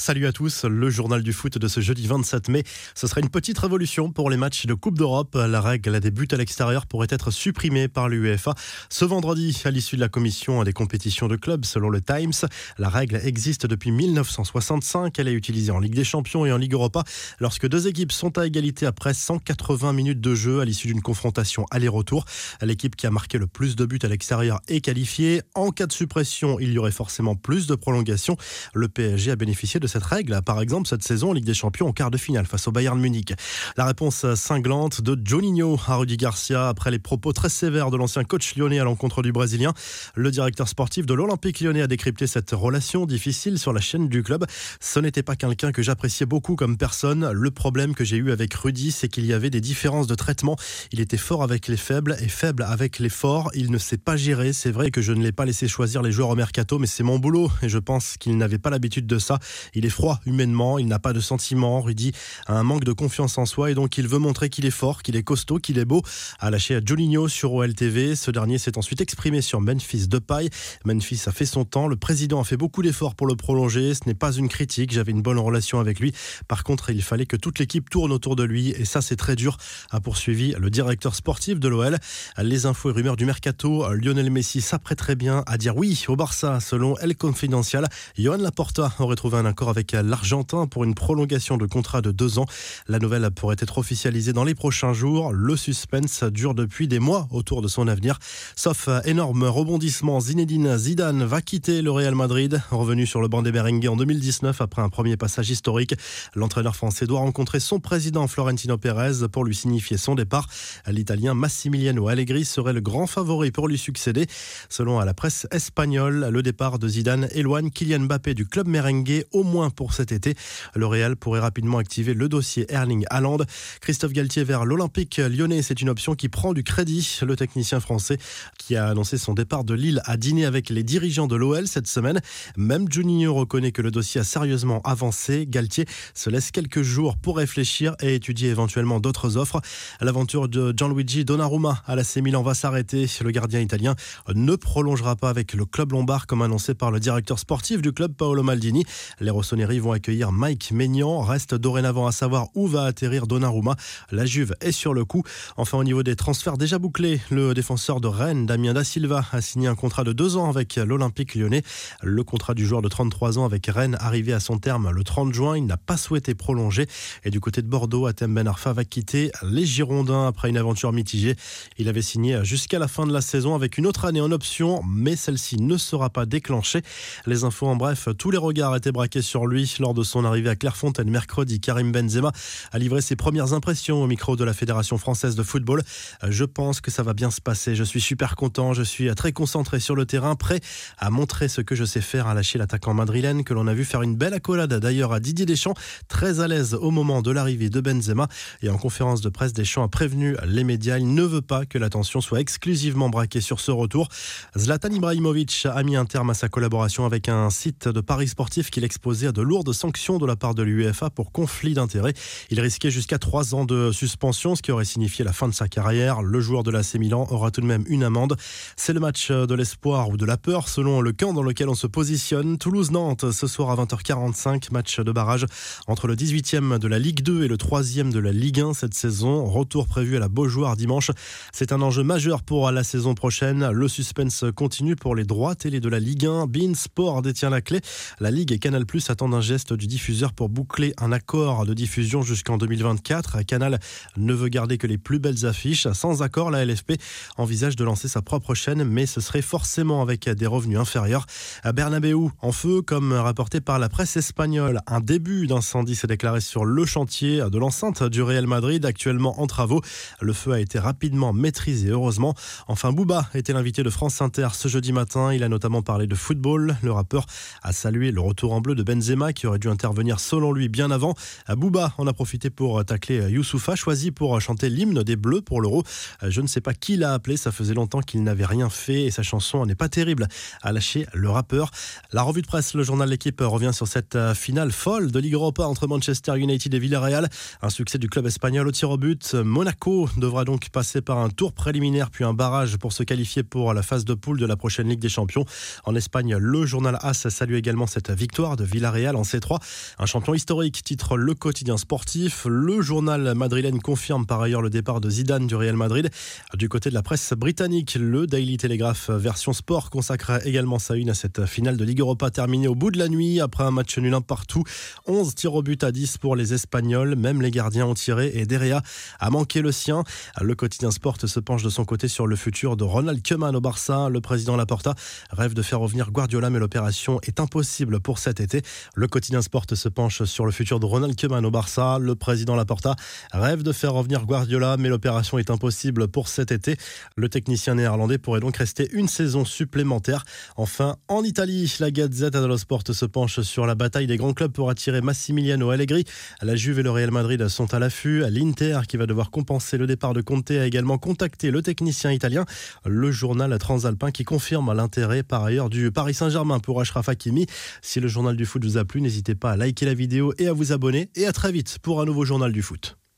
Salut à tous, le journal du foot de ce jeudi 27 mai. Ce sera une petite révolution pour les matchs de Coupe d'Europe. La règle des buts à l'extérieur pourrait être supprimée par l'UEFA. Ce vendredi, à l'issue de la commission des compétitions de clubs, selon le Times, la règle existe depuis 1965. Elle est utilisée en Ligue des Champions et en Ligue Europa lorsque deux équipes sont à égalité après 180 minutes de jeu à l'issue d'une confrontation aller-retour. L'équipe qui a marqué le plus de buts à l'extérieur est qualifiée. En cas de suppression, il y aurait forcément plus de prolongation. Le PSG a bénéficié de cette règle, par exemple cette saison en Ligue des Champions en quart de finale face au Bayern Munich La réponse cinglante de Juninho à Rudy Garcia après les propos très sévères de l'ancien coach lyonnais à l'encontre du Brésilien. Le directeur sportif de l'Olympique lyonnais a décrypté cette relation difficile sur la chaîne du club. Ce n'était pas quelqu'un que j'appréciais beaucoup comme personne. Le problème que j'ai eu avec Rudy, c'est qu'il y avait des différences de traitement. Il était fort avec les faibles et faible avec les forts. Il ne sait pas gérer. C'est vrai que je ne l'ai pas laissé choisir les joueurs au mercato, mais c'est mon boulot et je pense qu'il n'avait pas l'habitude de ça. Il est froid humainement, il n'a pas de sentiments. Rudy a un manque de confiance en soi et donc il veut montrer qu'il est fort, qu'il est costaud, qu'il est beau. A lâché à Juninho sur OLTV. Ce dernier s'est ensuite exprimé sur Memphis Depay. Memphis a fait son temps. Le président a fait beaucoup d'efforts pour le prolonger. Ce n'est pas une critique. J'avais une bonne relation avec lui. Par contre, il fallait que toute l'équipe tourne autour de lui et ça, c'est très dur. A poursuivi le directeur sportif de l'OL. Les infos et rumeurs du mercato. Lionel Messi s'apprêterait bien à dire oui au Barça selon El Confidencial. Johan Laporta aurait trouvé un accord avec l'Argentin pour une prolongation de contrat de deux ans. La nouvelle pourrait être officialisée dans les prochains jours. Le suspense dure depuis des mois autour de son avenir. Sauf énorme rebondissement, Zinedine Zidane va quitter le Real Madrid. Revenu sur le banc des Merengues en 2019 après un premier passage historique, l'entraîneur français doit rencontrer son président Florentino Pérez pour lui signifier son départ. L'Italien Massimiliano Allegri serait le grand favori pour lui succéder. Selon la presse espagnole, le départ de Zidane éloigne Kylian Mbappé du club merengue au moins pour cet été. Le Real pourrait rapidement activer le dossier Erling Haaland. Christophe Galtier vers l'Olympique lyonnais, c'est une option qui prend du crédit. Le technicien français qui a annoncé son départ de Lille a dîné avec les dirigeants de l'OL cette semaine. Même Juninho reconnaît que le dossier a sérieusement avancé. Galtier se laisse quelques jours pour réfléchir et étudier éventuellement d'autres offres. L'aventure de Gianluigi Donnarumma à la Milan va s'arrêter. Le gardien italien ne prolongera pas avec le club lombard comme annoncé par le directeur sportif du club Paolo Maldini. Les Rossoneri vont accueillir Mike Maignan. Reste dorénavant à savoir où va atterrir Donnarumma. La Juve est sur le coup. Enfin, au niveau des transferts déjà bouclés, le défenseur de Rennes, Damien Da Silva, a signé un contrat de deux ans avec l'Olympique lyonnais. Le contrat du joueur de 33 ans avec Rennes arrivé à son terme le 30 juin. Il n'a pas souhaité prolonger. Et du côté de Bordeaux, Atem Ben Arfa va quitter les Girondins après une aventure mitigée. Il avait signé jusqu'à la fin de la saison avec une autre année en option, mais celle-ci ne sera pas déclenchée. Les infos en bref, tous les regards étaient braqués sur lui lors de son arrivée à Clairefontaine mercredi. Karim Benzema a livré ses premières impressions au micro de la Fédération française de football. Je pense que ça va bien se passer. Je suis super content. Je suis très concentré sur le terrain, prêt à montrer ce que je sais faire, à lâcher l'attaquant madrilène que l'on a vu faire une belle accolade d'ailleurs à Didier Deschamps, très à l'aise au moment de l'arrivée de Benzema. Et en conférence de presse, Deschamps a prévenu les médias. Il ne veut pas que l'attention soit exclusivement braquée sur ce retour. Zlatan Ibrahimovic a mis un terme à sa collaboration avec un site de Paris sportif qu'il exposait de lourdes sanctions de la part de l'UEFA pour conflit d'intérêts. Il risquait jusqu'à trois ans de suspension, ce qui aurait signifié la fin de sa carrière. Le joueur de l'AC Milan aura tout de même une amende. C'est le match de l'espoir ou de la peur, selon le camp dans lequel on se positionne. Toulouse-Nantes, ce soir à 20h45, match de barrage entre le 18e de la Ligue 2 et le 3e de la Ligue 1 cette saison. Retour prévu à la Beaujoire dimanche. C'est un enjeu majeur pour la saison prochaine. Le suspense continue pour les droits télé de la Ligue 1. Bein Sport détient la clé. La Ligue et Canal Plus attendent un geste du diffuseur pour boucler un accord de diffusion jusqu'en 2024. Canal ne veut garder que les plus belles affiches. Sans accord, la LFP envisage de lancer sa propre chaîne, mais ce serait forcément avec des revenus inférieurs. À Bernabeu, en feu, comme rapporté par la presse espagnole, un début d'incendie s'est déclaré sur le chantier de l'enceinte du Real Madrid, actuellement en travaux. Le feu a été rapidement maîtrisé, heureusement. Enfin, Booba était l'invité de France Inter ce jeudi matin. Il a notamment parlé de football. Le rappeur a salué le retour en bleu de Benzema qui aurait dû intervenir selon lui bien avant. Bouba en a profité pour tacler Youssoufa, choisi pour chanter l'hymne des Bleus pour l'Euro. Je ne sais pas qui l'a appelé, ça faisait longtemps qu'il n'avait rien fait et sa chanson n'est pas terrible, a lâché le rappeur. La revue de presse, le journal L'équipe revient sur cette finale folle de Ligue Europa entre Manchester United et Villarreal. Un succès du club espagnol au tir au but. Monaco devra donc passer par un tour préliminaire puis un barrage pour se qualifier pour la phase de poule de la prochaine Ligue des Champions. En Espagne, le journal AS salue également cette victoire de Villarreal Villarreal en C3. Un champion historique titre le quotidien sportif. Le journal madrilène confirme par ailleurs le départ de Zidane du Real Madrid. Du côté de la presse britannique, le Daily Telegraph version sport consacre également sa une à cette finale de Ligue Europa terminée au bout de la nuit après un match nul un partout. 11 tirs au but à 10 pour les Espagnols. Même les gardiens ont tiré et Derea a manqué le sien. Le quotidien sport se penche de son côté sur le futur de Ronald Koeman au Barça. Le président Laporta rêve de faire revenir Guardiola, mais l'opération est impossible pour cet été. Le quotidien sport se penche sur le futur de Ronald Koeman au Barça. Le président Laporta rêve de faire revenir Guardiola, mais l'opération est impossible pour cet été. Le technicien néerlandais pourrait donc rester une saison supplémentaire. Enfin, en Italie, la Gazzetta dello Sport se penche sur la bataille des grands clubs pour attirer Massimiliano Allegri. La Juve et le Real Madrid sont à l'affût. L'Inter, qui va devoir compenser le départ de Conte, a également contacté le technicien italien. Le journal Transalpin qui confirme l'intérêt par ailleurs du Paris Saint-Germain pour Ashraf Hakimi. Si le journal du foot vous a plu, n'hésitez pas à liker la vidéo et à vous abonner. Et à très vite pour un nouveau journal du foot.